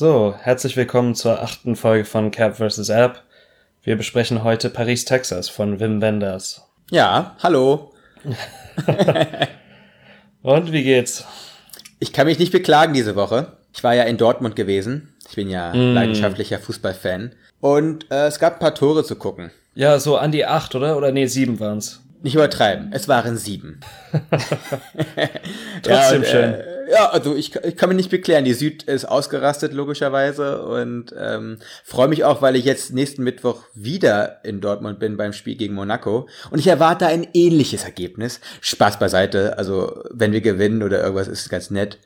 So, herzlich willkommen zur achten Folge von Cap vs. App. Wir besprechen heute Paris, Texas von Wim Wenders. Ja, hallo. Und wie geht's? Ich kann mich nicht beklagen diese Woche. Ich war ja in Dortmund gewesen. Ich bin ja leidenschaftlicher Fußballfan. Und äh, es gab ein paar Tore zu gucken. Ja, so an die acht, oder? Oder nee, sieben waren's. Nicht übertreiben, es waren sieben. Trotzdem und, schön. Äh, ja, also ich, ich kann mich nicht beklagen. Die Süd ist ausgerastet, logischerweise. Und ähm, freue mich auch, weil ich jetzt nächsten Mittwoch wieder in Dortmund bin beim Spiel gegen Monaco. Und ich erwarte ein ähnliches Ergebnis. Spaß beiseite. Also, wenn wir gewinnen oder irgendwas, ist ganz nett.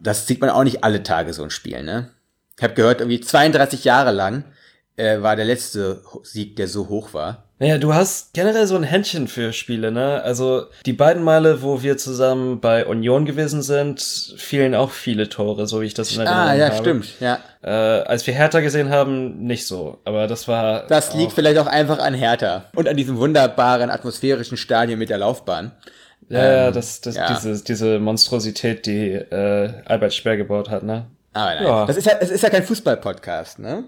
Das sieht man auch nicht alle Tage, so ein Spiel, ne? Ich habe gehört, irgendwie 32 Jahre lang äh, war der letzte Sieg, der so hoch war. Naja, du hast generell so ein Händchen für Spiele, ne? Also die beiden Male, wo wir zusammen bei Union gewesen sind, fielen auch viele Tore, so wie ich das in Erinnerung Ah, ja, habe. stimmt, ja. Äh, als wir Hertha gesehen haben, nicht so. Aber das war. Das liegt vielleicht auch einfach an Hertha und an diesem wunderbaren atmosphärischen Stadion mit der Laufbahn. Ja, ja, ähm, das, das, ja. Diese, diese Monstrosität, die äh, Albert Speer gebaut hat, ne? Aber nein, Ja. das ist ja, es ist ja kein Fußball-Podcast, ne?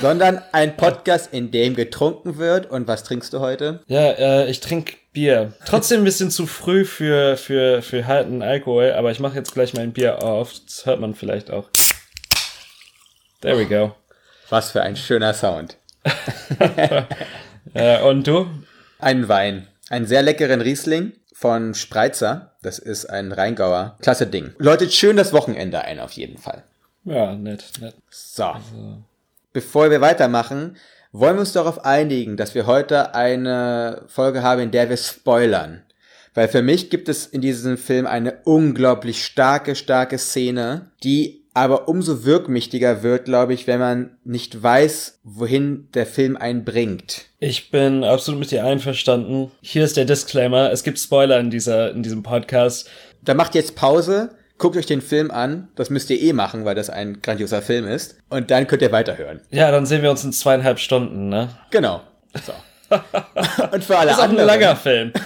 Sondern ein Podcast, in dem getrunken wird. Und was trinkst du heute? Ja, äh, ich trinke Bier. Trotzdem ein bisschen zu früh für, für, für harten Alkohol, aber ich mache jetzt gleich mein Bier auf. Das hört man vielleicht auch. There we go. Was für ein schöner Sound. Äh, und du? Ein Wein. Einen sehr leckeren Riesling von Spreitzer. Das ist ein Rheingauer. Klasse Ding. Läutet schön das Wochenende ein, auf jeden Fall. Ja, nett, nett. So. Bevor wir weitermachen, wollen wir uns darauf einigen, dass wir heute eine Folge haben, in der wir spoilern. Weil für mich gibt es in diesem Film eine unglaublich starke, starke Szene, die aber umso wirkmächtiger wird, glaube ich, wenn man nicht weiß, wohin der Film einen bringt. Ich bin absolut mit dir einverstanden. Hier ist der Disclaimer. Es gibt Spoiler in dieser, in diesem Podcast. Da macht jetzt Pause, guckt euch den Film an, das müsst ihr eh machen, weil das ein grandioser Film ist, und dann könnt ihr weiterhören. Ja, dann sehen wir uns in zweieinhalb Stunden, ne? Genau. So. und für alle Das ist auch ein anderen. langer Film.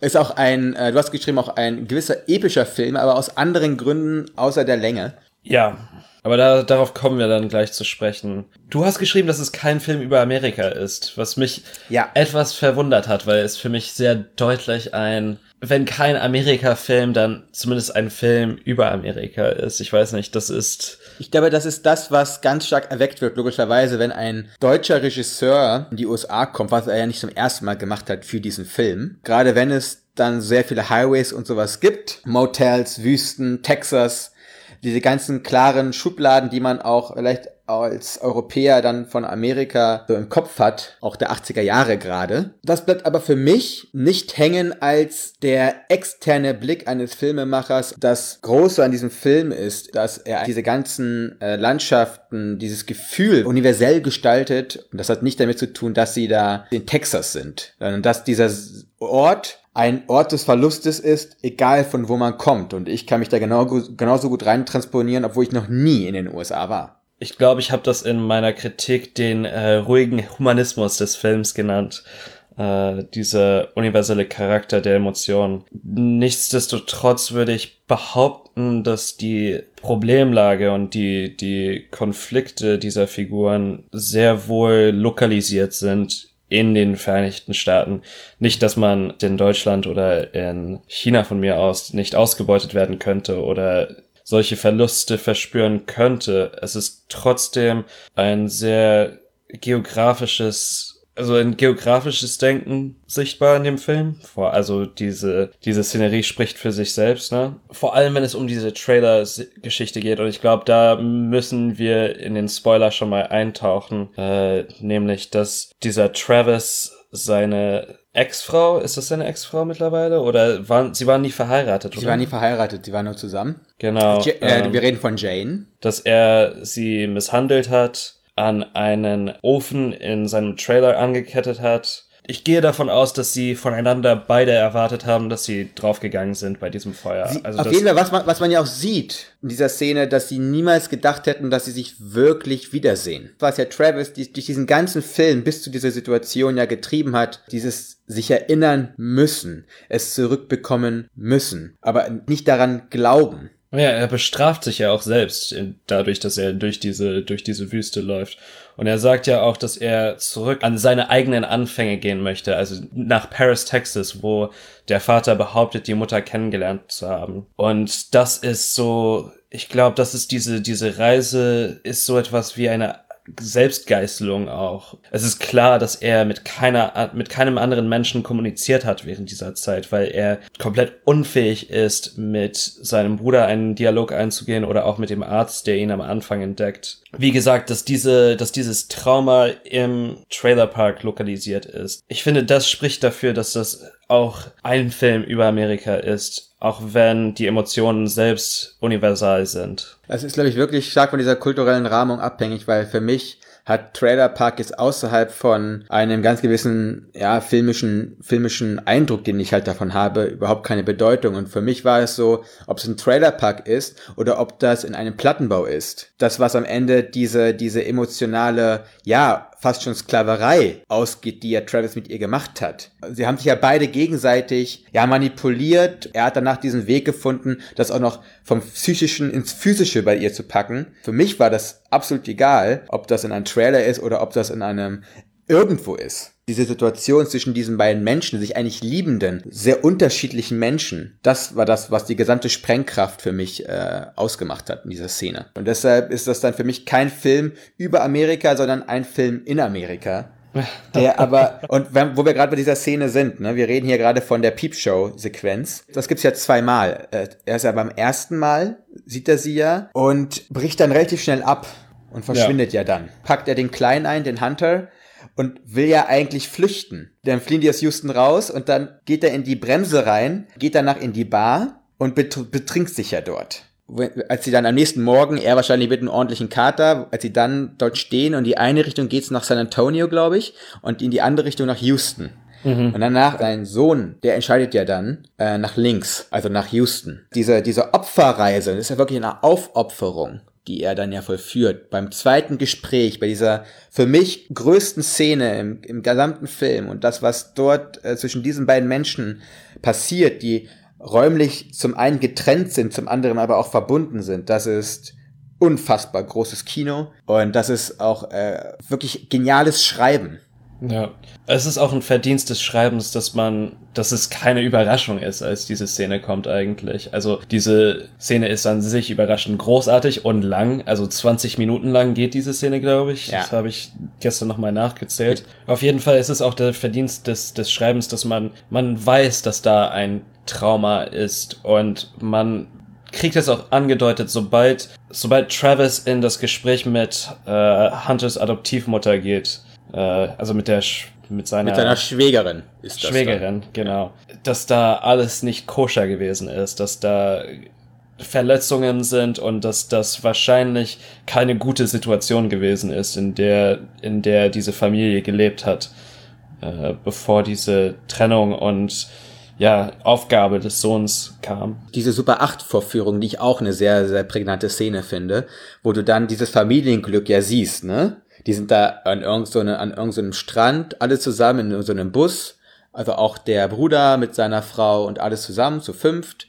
Ist auch ein, äh, du hast geschrieben, auch ein gewisser epischer Film, aber aus anderen Gründen außer der Länge. Ja, aber da, darauf kommen wir dann gleich zu sprechen. Du hast geschrieben, dass es kein Film über Amerika ist, was mich Ja. etwas verwundert hat, weil es für mich sehr deutlich ein, wenn kein Amerika-Film, dann zumindest ein Film über Amerika ist. Ich weiß nicht, das ist, Ich glaube, das ist das, was ganz stark erweckt wird, logischerweise, wenn ein deutscher Regisseur in die USA kommt, was er ja nicht zum ersten Mal gemacht hat für diesen Film. Gerade wenn es dann sehr viele Highways und sowas gibt, Motels, Wüsten, Texas, diese ganzen klaren Schubladen, die man auch vielleicht als Europäer dann von Amerika so im Kopf hat, auch der 80er Jahre gerade. Das bleibt aber für mich nicht hängen als der externe Blick eines Filmemachers. Das Große an diesem Film ist, dass er diese ganzen äh, Landschaften, dieses Gefühl universell gestaltet. Und das hat nicht damit zu tun, dass sie da in Texas sind, sondern dass dieser Ort ein Ort des Verlustes ist, egal von wo man kommt. Und ich kann mich da genau, genauso gut rein transponieren, obwohl ich noch nie in den USA war. Ich glaube, ich habe das in meiner Kritik den äh, ruhigen Humanismus des Films genannt. Äh, dieser universelle Charakter der Emotionen. Nichtsdestotrotz würde ich behaupten, dass die Problemlage und die, die Konflikte dieser Figuren sehr wohl lokalisiert sind in den Vereinigten Staaten. Nicht, dass man in Deutschland oder in China von mir aus nicht ausgebeutet werden könnte oder solche Verluste verspüren könnte. Es ist trotzdem ein sehr geografisches also ein geografisches Denken sichtbar in dem Film. Vor, also diese, diese Szenerie spricht für sich selbst, ne? Vor allem, wenn es um diese Trailer-Geschichte geht. Und ich glaube, da müssen wir in den Spoiler schon mal eintauchen. Äh, nämlich, dass dieser Travis seine Ex-Frau, ist das seine Ex-Frau mittlerweile? Oder waren, sie waren nie verheiratet, Sie oder? waren nie verheiratet, sie waren nur zusammen. Genau. Ja, äh, ähm, wir reden von Jane. dass er sie misshandelt hat, an einen Ofen in seinem Trailer angekettet hat. Ich gehe davon aus, dass sie voneinander beide erwartet haben, dass sie draufgegangen sind bei diesem Feuer. Sie, also auf jeden Fall, was man, was man ja auch sieht in dieser Szene, dass sie niemals gedacht hätten, dass sie sich wirklich wiedersehen. Was ja Travis die, durch diesen ganzen Film bis zu dieser Situation ja getrieben hat, dieses sich erinnern müssen, es zurückbekommen müssen, aber nicht daran glauben. Ja, er bestraft sich ja auch selbst in- dadurch, dass er durch diese, durch diese Wüste läuft. Und er sagt ja auch, dass er zurück an seine eigenen Anfänge gehen möchte, also nach Paris, Texas, wo der Vater behauptet, die Mutter kennengelernt zu haben. Und das ist so, ich glaube, das ist diese, diese Reise ist so etwas wie eine Selbstgeißelung auch. Es ist klar, dass er mit keiner, mit keinem anderen Menschen kommuniziert hat während dieser Zeit, weil er komplett unfähig ist, mit seinem Bruder einen Dialog einzugehen oder auch mit dem Arzt, der ihn am Anfang entdeckt. Wie gesagt, dass diese, dass dieses Trauma im Trailerpark lokalisiert ist. Ich finde, das spricht dafür, dass das auch ein Film über Amerika ist, auch wenn die Emotionen selbst universal sind. Das ist, glaube ich, wirklich stark von dieser kulturellen Rahmung abhängig, weil für mich hat Trailer Park jetzt außerhalb von einem ganz gewissen, ja, filmischen, filmischen Eindruck, den ich halt davon habe, überhaupt keine Bedeutung. Und für mich war es so, ob es ein Trailer Park ist oder ob das in einem Plattenbau ist. Das, was am Ende diese, diese emotionale, ja, fast schon Sklaverei ausgeht, die ja Travis mit ihr gemacht hat. Sie haben sich ja beide gegenseitig ja manipuliert. Er hat danach diesen Weg gefunden, das auch noch vom psychischen ins physische bei ihr zu packen. Für mich war das absolut egal, ob das in einem Trailer ist oder ob das in einem irgendwo ist. Diese Situation zwischen diesen beiden Menschen, sich eigentlich liebenden, sehr unterschiedlichen Menschen, das war das, was die gesamte Sprengkraft für mich äh, ausgemacht hat in dieser Szene. Und deshalb ist das dann für mich kein Film über Amerika, sondern ein Film in Amerika. Der aber, und wenn, wo wir gerade bei dieser Szene sind, ne, wir reden hier gerade von der Peepshow-Sequenz. Das gibt's ja zweimal. Äh, Er ist ja beim ersten Mal, sieht er sie ja, und bricht dann relativ schnell ab und verschwindet ja, dann. Packt er den Kleinen ein, den Hunter, und will ja eigentlich flüchten. Dann fliehen die aus Houston raus und dann geht er in die Bremse rein, geht danach in die Bar und bet betrinkt sich ja dort. Als sie dann am nächsten Morgen, er wahrscheinlich mit einem ordentlichen Kater, als sie dann dort stehen und die eine Richtung geht's nach San Antonio, glaube ich, und in die andere Richtung nach Houston. Und danach sein Sohn, der entscheidet ja dann äh, nach links, also nach Houston. Diese, diese Opferreise, das ist ja wirklich eine Aufopferung, die er dann ja vollführt. Beim zweiten Gespräch, bei dieser für mich größten Szene im, im gesamten Film und das, was dort äh, zwischen diesen beiden Menschen passiert, die räumlich zum einen getrennt sind, zum anderen aber auch verbunden sind, das ist unfassbar großes Kino und das ist auch äh, wirklich geniales Schreiben. Ja. Es ist auch ein Verdienst des Schreibens, dass man, dass es keine Überraschung ist, als diese Szene kommt eigentlich. Also diese Szene ist an sich überraschend großartig und lang. Also 20 Minuten lang geht diese Szene, glaube ich. Ja. Das habe ich gestern nochmal nachgezählt. Auf jeden Fall ist es auch der Verdienst des, des Schreibens, dass man, man weiß, dass da ein Trauma ist und man kriegt es auch angedeutet, sobald, sobald Travis in das Gespräch mit äh, Hunters Adoptivmutter geht, äh, also mit der Sch mit seiner, Mit seiner Schwägerin ist das. Schwägerin, genau, dass da alles nicht koscher gewesen ist, dass da Verletzungen sind und dass das wahrscheinlich keine gute Situation gewesen ist, in der in der diese Familie gelebt hat, äh, bevor diese Trennung und ja Aufgabe des Sohns kam. diese Super 8 Vorführung, die ich auch eine sehr, sehr prägnante Szene finde, wo du dann dieses Familienglück ja siehst, ne? Die sind da an irgendeinem so an irgendeinem so einem Strand, alle zusammen in so einem Bus, also auch der Bruder mit seiner Frau und alles zusammen, zu fünft.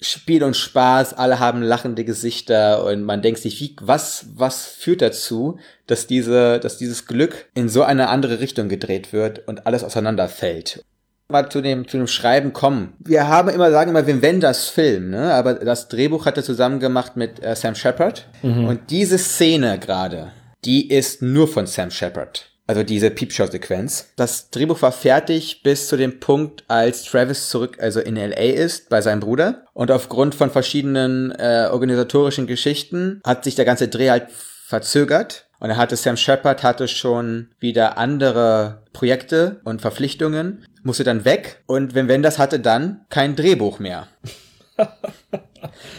Spiel und Spaß, alle haben lachende Gesichter und man denkt sich, wie, was, was führt dazu, dass diese, dass dieses Glück in so eine andere Richtung gedreht wird und alles auseinanderfällt mal zu dem, zu dem Schreiben kommen. Wir haben immer, sagen immer, Wim Wenders Film, ne? aber das Drehbuch hat er zusammen gemacht mit äh, Sam Shepard. Und diese Szene gerade, die ist nur von Sam Shepard. Also diese Peepshow-Sequenz. Das Drehbuch war fertig bis zu dem Punkt, als Travis zurück, also in LA ist, bei seinem Bruder. Und aufgrund von verschiedenen äh, organisatorischen Geschichten hat sich der ganze Dreh halt verzögert. Und er hatte Sam Shepard hatte schon wieder andere Projekte und Verpflichtungen, musste dann weg. Und wenn Wenders hatte dann kein Drehbuch mehr.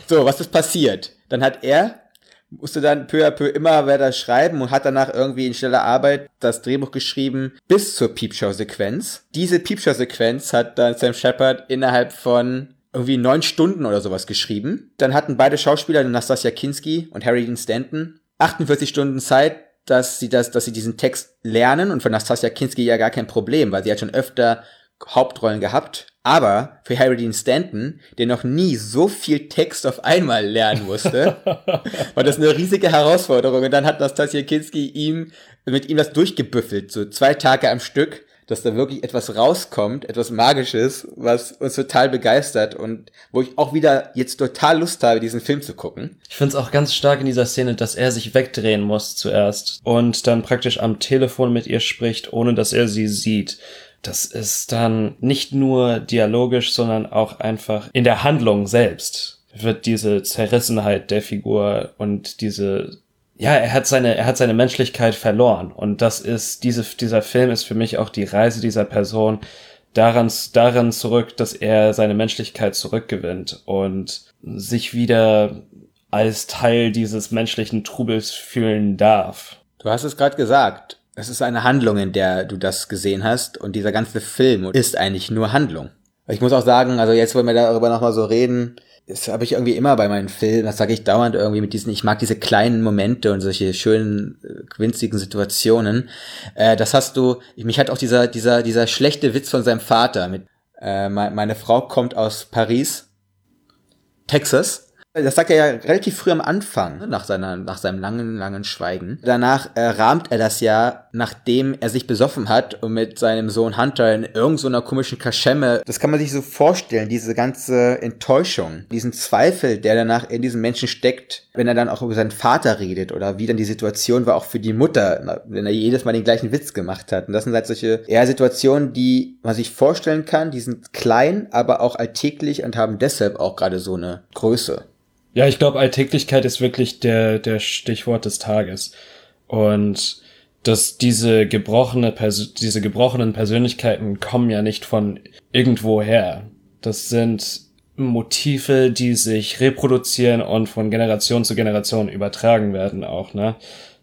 so, was ist passiert? Dann hat er musste dann peu à peu immer weiter schreiben und hat danach irgendwie in schneller Arbeit das Drehbuch geschrieben bis zur Piepshow-Sequenz. Diese Piepshow-Sequenz hat dann Sam Shepard innerhalb von irgendwie neun Stunden oder sowas geschrieben. Dann hatten beide Schauspieler, Nastasia Kinski und Harry Dean Stanton, 48 Stunden Zeit, dass sie das, dass sie diesen Text lernen und für Nastasia Kinski ja gar kein Problem, weil sie hat schon öfter Hauptrollen gehabt. Aber für Harry Dean Stanton, der noch nie so viel Text auf einmal lernen musste, war das eine riesige Herausforderung. Und dann hat Nastasia Kinski ihm, mit ihm das durchgebüffelt, so zwei Tage am Stück, dass da wirklich etwas rauskommt, etwas Magisches, was uns total begeistert und wo ich auch wieder jetzt total Lust habe, diesen Film zu gucken. Ich finde es auch ganz stark in dieser Szene, dass er sich wegdrehen muss zuerst und dann praktisch am Telefon mit ihr spricht, ohne dass er sie sieht. Das ist dann nicht nur dialogisch, sondern auch einfach in der Handlung selbst wird diese Zerrissenheit der Figur und diese ja, er hat seine, er hat seine Menschlichkeit verloren. Und das ist, diese, dieser Film ist für mich auch die Reise dieser Person daran, daran zurück, dass er seine Menschlichkeit zurückgewinnt und sich wieder als Teil dieses menschlichen Trubels fühlen darf. Du hast es gerade gesagt. Es ist eine Handlung, in der du das gesehen hast. Und dieser ganze Film ist eigentlich nur Handlung. Ich muss auch sagen, also jetzt wollen wir darüber nochmal so reden, das habe ich irgendwie immer bei meinen Filmen, das sage ich dauernd irgendwie mit diesen, ich mag diese kleinen Momente und solche schönen, äh, winzigen Situationen. Äh, das hast du, mich hat auch dieser, dieser, dieser schlechte Witz von seinem Vater mit, äh, meine Frau kommt aus Paris, Texas, das sagt er ja relativ früh am Anfang, ne, nach, seiner, nach seinem langen, langen Schweigen. Danach äh, rahmt er das ja, nachdem er sich besoffen hat und mit seinem Sohn Hunter in irgendeiner komischen Kaschemme. Das kann man sich so vorstellen, diese ganze Enttäuschung, diesen Zweifel, der danach in diesem Menschen steckt, wenn er dann auch über seinen Vater redet oder wie dann die Situation war auch für die Mutter, wenn er jedes Mal den gleichen Witz gemacht hat. Und das sind halt solche eher Situationen, die man sich vorstellen kann, die sind klein, aber auch alltäglich und haben deshalb auch gerade so eine Größe. Ja, ich glaube, Alltäglichkeit ist wirklich der, der Stichwort des Tages. Und dass diese gebrochene Pers diese gebrochenen Persönlichkeiten kommen ja nicht von irgendwoher. Das sind Motive, die sich reproduzieren und von Generation zu Generation übertragen werden auch, ne?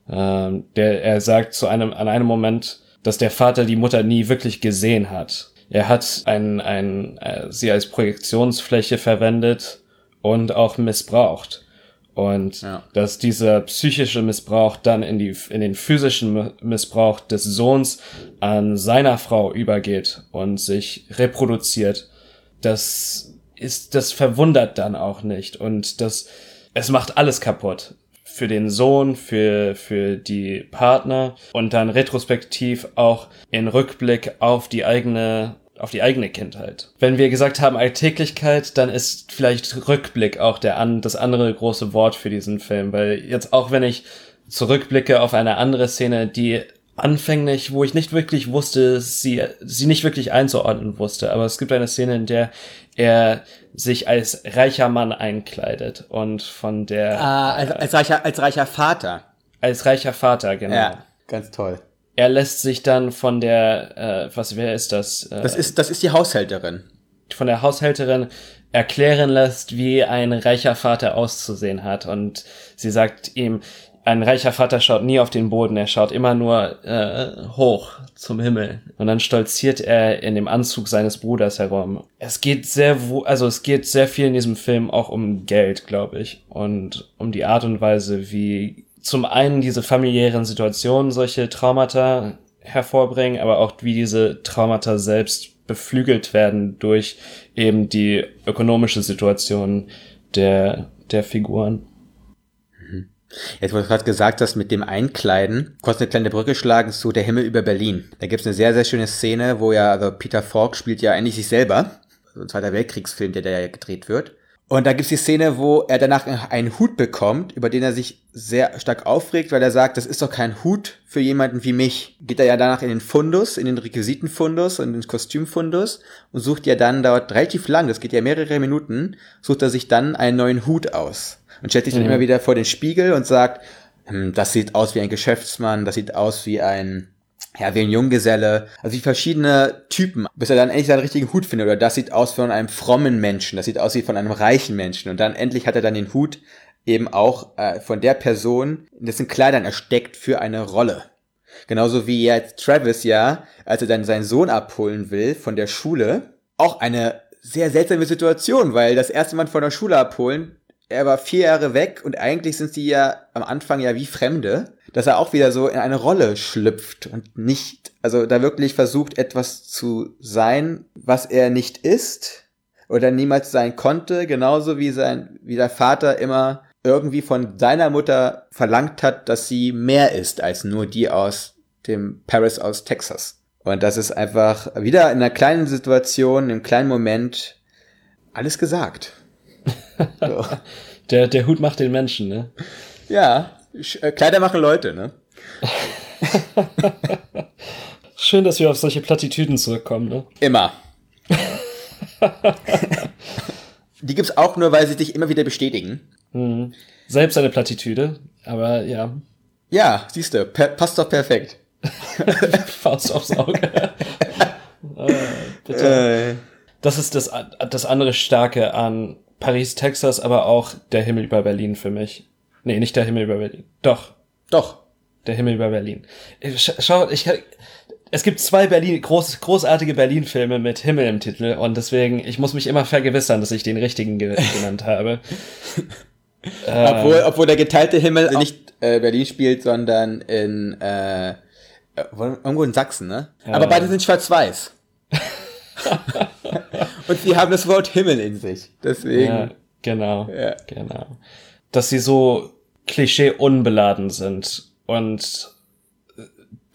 Ähm, der, er sagt zu einem, an einem Moment, dass der Vater die Mutter nie wirklich gesehen hat. Er hat ein, ein, äh, sie als Projektionsfläche verwendet und auch missbraucht. Und ja. dass dieser psychische Missbrauch dann in, die, in den physischen Missbrauch des Sohns an seiner Frau übergeht und sich reproduziert, das ist, das verwundert dann auch nicht. Und das, es macht alles kaputt. Für den Sohn, für, für die Partner und dann retrospektiv auch in Rückblick auf die eigene auf die eigene Kindheit. Wenn wir gesagt haben Alltäglichkeit, dann ist vielleicht Rückblick auch der an, das andere große Wort für diesen Film, weil jetzt auch wenn ich zurückblicke auf eine andere Szene, die anfänglich, wo ich nicht wirklich wusste, sie, sie nicht wirklich einzuordnen wusste, aber es gibt eine Szene, in der er sich als reicher Mann einkleidet und von der... Ah, als, als, reicher, als reicher Vater. Als reicher Vater, genau. Ja, ganz toll er lässt sich dann von der, äh, was, wer ist das? Äh, das ist, das ist die Haushälterin. Von der Haushälterin erklären lässt, wie ein reicher Vater auszusehen hat. Und sie sagt ihm, ein reicher Vater schaut nie auf den Boden, er schaut immer nur äh, hoch zum Himmel. Und dann stolziert er in dem Anzug seines Bruders herum. Es geht sehr, also es geht sehr viel in diesem Film auch um Geld, glaube ich. Und um die Art und Weise, wie zum einen diese familiären Situationen solche Traumata hervorbringen, aber auch wie diese Traumata selbst beflügelt werden durch eben die ökonomische Situation der, der Figuren. Mhm. Jetzt, du gerade gesagt hast, mit dem Einkleiden, kurz eine kleine Brücke schlagen zu Der Himmel über Berlin. Da gibt's eine sehr, sehr schöne Szene, wo ja, also Peter Falk spielt ja eigentlich sich selber, so ein Zweiter Weltkriegsfilm, der da ja gedreht wird. Und da gibt's die Szene, wo er danach einen Hut bekommt, über den er sich sehr stark aufregt, weil er sagt, das ist doch kein Hut für jemanden wie mich. Geht er ja danach in den Fundus, in den Requisitenfundus und den Kostümfundus und sucht ja dann, dauert relativ lang, das geht ja mehrere Minuten, sucht er sich dann einen neuen Hut aus. Und stellt sich dann mhm. immer wieder vor den Spiegel und sagt, hm, das sieht aus wie ein Geschäftsmann, das sieht aus wie ein, ja, wie ein Junggeselle, also wie verschiedene Typen, bis er dann endlich seinen richtigen Hut findet, oder das sieht aus von einem frommen Menschen, das sieht aus wie von einem reichen Menschen, und dann endlich hat er dann den Hut eben auch äh, von der Person, in dessen Kleidern er steckt, für eine Rolle. Genauso wie jetzt Travis ja, als er dann seinen Sohn abholen will von der Schule, auch eine sehr seltsame Situation, weil das erste Mal von der Schule abholen, er war vier Jahre weg und eigentlich sind sie ja am Anfang ja wie Fremde, dass er auch wieder so in eine Rolle schlüpft und nicht, also da wirklich versucht etwas zu sein, was er nicht ist oder niemals sein konnte, genauso wie sein, wie der Vater immer irgendwie von seiner Mutter verlangt hat, dass sie mehr ist als nur die aus dem Paris aus Texas. Und das ist einfach wieder in einer kleinen Situation, einem kleinen Moment alles gesagt. So. der, der Hut macht den Menschen, ne? Ja, Kleider machen Leute, ne? Schön, dass wir auf solche Plattitüden zurückkommen, ne? Immer. Die gibt's auch nur, weil sie dich immer wieder bestätigen. Mhm. Selbst eine Plattitüde, aber ja. Ja, siehst du, passt doch perfekt. Faust aufs Auge. äh, bitte. Äh. Das ist das, das andere Starke an Paris, Texas, aber auch der Himmel über Berlin für mich. Nee, nicht der Himmel über Berlin. Doch. Doch. Der Himmel über Berlin. Schau, ich, es gibt zwei Berlin, groß, großartige Berlin-Filme mit Himmel im Titel und deswegen, ich muss mich immer vergewissern, dass ich den richtigen genannt habe. obwohl, obwohl der geteilte Himmel nicht äh, Berlin spielt, sondern in äh, irgendwo in Sachsen, ne? Aber beide sind schwarz-weiß. und sie haben das Wort Himmel in sich. Deswegen. Ja, genau. Ja. Genau. Dass sie so klischee unbeladen sind und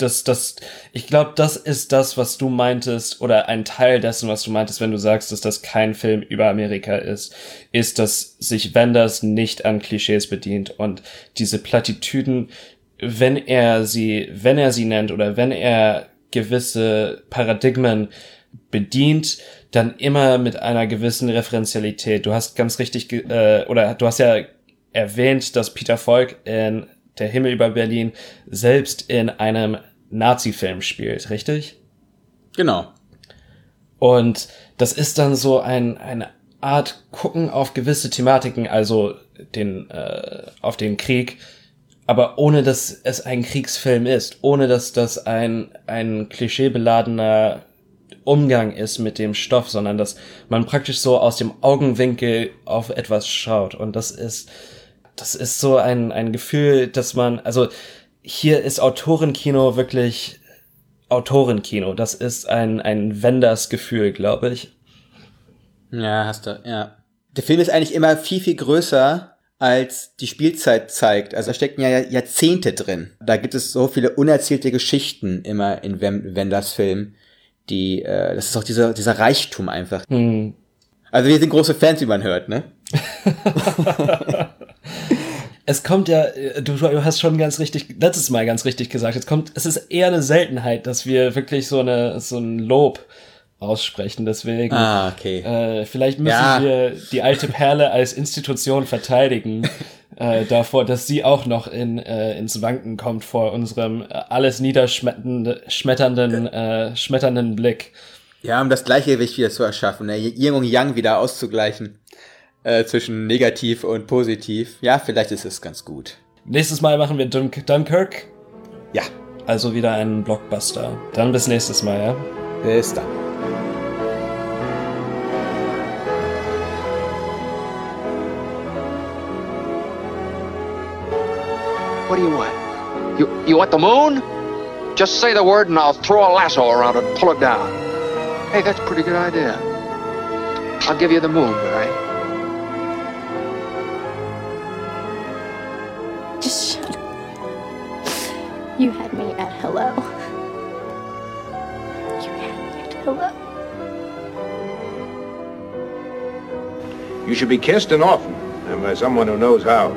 das, das, ich glaube, das ist das, was du meintest, oder ein Teil dessen, was du meintest, wenn du sagst, dass das kein Film über Amerika ist, ist, dass sich Wenders nicht an Klischees bedient und diese Plattitüden, wenn er sie, wenn er sie nennt oder wenn er gewisse Paradigmen bedient, dann immer mit einer gewissen Referenzialität. Du hast ganz richtig, äh, oder du hast ja erwähnt, dass Peter Volk in Der Himmel über Berlin selbst in einem Nazi-Film spielt, richtig? Genau. Und das ist dann so ein, eine Art Gucken auf gewisse Thematiken, also den, äh, auf den Krieg, aber ohne dass es ein Kriegsfilm ist, ohne dass das ein, ein klischeebeladener Umgang ist mit dem Stoff, sondern dass man praktisch so aus dem Augenwinkel auf etwas schaut. Und das ist, das ist so ein, ein Gefühl, dass man, also hier ist Autorenkino wirklich Autorenkino. Das ist ein, ein Wenders-Gefühl, glaube ich. Ja, hast du, ja. Der Film ist eigentlich immer viel, viel größer, als die Spielzeit zeigt. Also da stecken ja Jahrzehnte drin. Da gibt es so viele unerzählte Geschichten immer in Wenders Film. Die, äh, das ist auch dieser, dieser Reichtum einfach. Hm. Also wir sind große Fans, wie man hört, ne? es kommt ja, äh, du, hast schon ganz richtig, letztes Mal ganz richtig gesagt, es kommt, es ist eher eine Seltenheit, dass wir wirklich so eine, so ein Lob aussprechen. Deswegen, ah, okay. äh, vielleicht müssen ja. wir die alte Perle als Institution verteidigen. äh, davor, dass sie auch noch in, äh, ins Wanken kommt vor unserem äh, alles niederschmetternden äh, schmetternden Blick. Ja, um das Gleichgewicht wieder zu erschaffen, ne? Yin und Yang wieder auszugleichen äh, zwischen negativ und positiv. Ja, vielleicht ist es ganz gut. Nächstes Mal machen wir Dunk Dunkirk. Ja. Also wieder einen Blockbuster. Dann bis nächstes Mal, ja? Bis dann. What do you want? You, you want the moon? Just say the word and I'll throw a lasso around it and pull it down. Hey, that's a pretty good idea. I'll give you the moon, all right? You had me at hello. You had me at hello. You should be kissed and often, and by someone who knows how.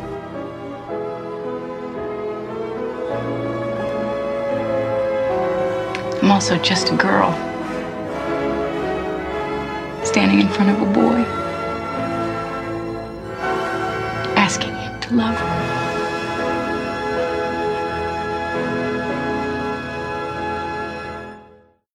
I'm also just a girl. Standing in front of a boy. Asking him to love her.